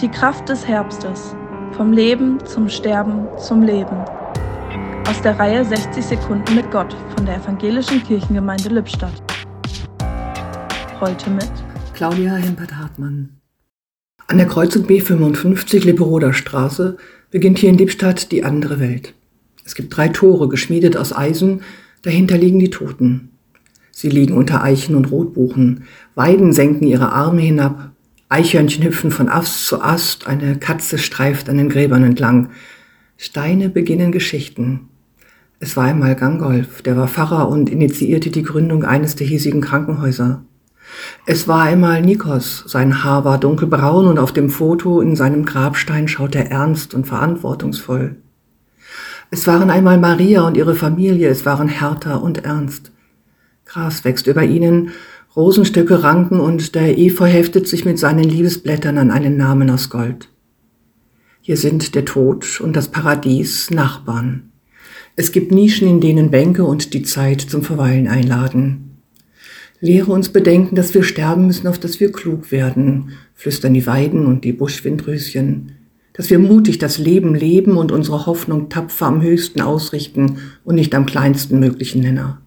Die Kraft des Herbstes. Vom Leben zum Sterben zum Leben. Aus der Reihe 60 Sekunden mit Gott von der Evangelischen Kirchengemeinde Lippstadt. Heute mit Claudia Hempert-Hartmann. An der Kreuzung B55 Lipperoder Straße beginnt hier in Lippstadt die andere Welt. Es gibt drei Tore, geschmiedet aus Eisen, dahinter liegen die Toten. Sie liegen unter Eichen und Rotbuchen. Weiden senken ihre Arme hinab. Eichhörnchen hüpfen von Ast zu Ast. Eine Katze streift an den Gräbern entlang. Steine beginnen Geschichten. Es war einmal Gangolf, der war Pfarrer und initiierte die Gründung eines der hiesigen Krankenhäuser. Es war einmal Nikos, sein Haar war dunkelbraun und auf dem Foto in seinem Grabstein schaut er ernst und verantwortungsvoll. Es waren einmal Maria und ihre Familie, es waren Hertha und Ernst. Gras wächst über ihnen, Rosenstöcke ranken und der Efeu heftet sich mit seinen Liebesblättern an einen Namen aus Gold. Hier sind der Tod und das Paradies Nachbarn. Es gibt Nischen, in denen Bänke und die Zeit zum Verweilen einladen. Lehre uns bedenken, dass wir sterben müssen, auf dass wir klug werden, flüstern die Weiden und die Buschwindröschen, dass wir mutig das Leben leben und unsere Hoffnung tapfer am höchsten ausrichten und nicht am kleinsten möglichen Nenner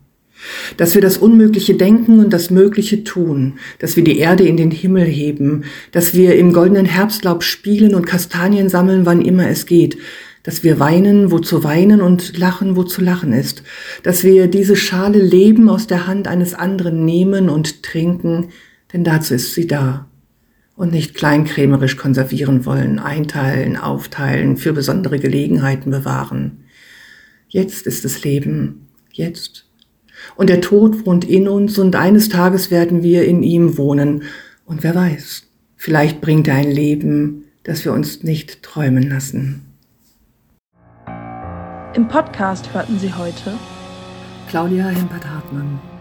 dass wir das Unmögliche denken und das Mögliche tun, dass wir die Erde in den Himmel heben, dass wir im goldenen Herbstlaub spielen und Kastanien sammeln, wann immer es geht, dass wir weinen, wo zu weinen und lachen, wo zu lachen ist, dass wir diese Schale Leben aus der Hand eines anderen nehmen und trinken, denn dazu ist sie da, und nicht kleinkrämerisch konservieren wollen, einteilen, aufteilen, für besondere Gelegenheiten bewahren. Jetzt ist es Leben, jetzt und der Tod wohnt in uns und eines Tages werden wir in ihm wohnen. Und wer weiß, vielleicht bringt er ein Leben, das wir uns nicht träumen lassen. Im Podcast hörten Sie heute Claudia Hempert-Hartmann.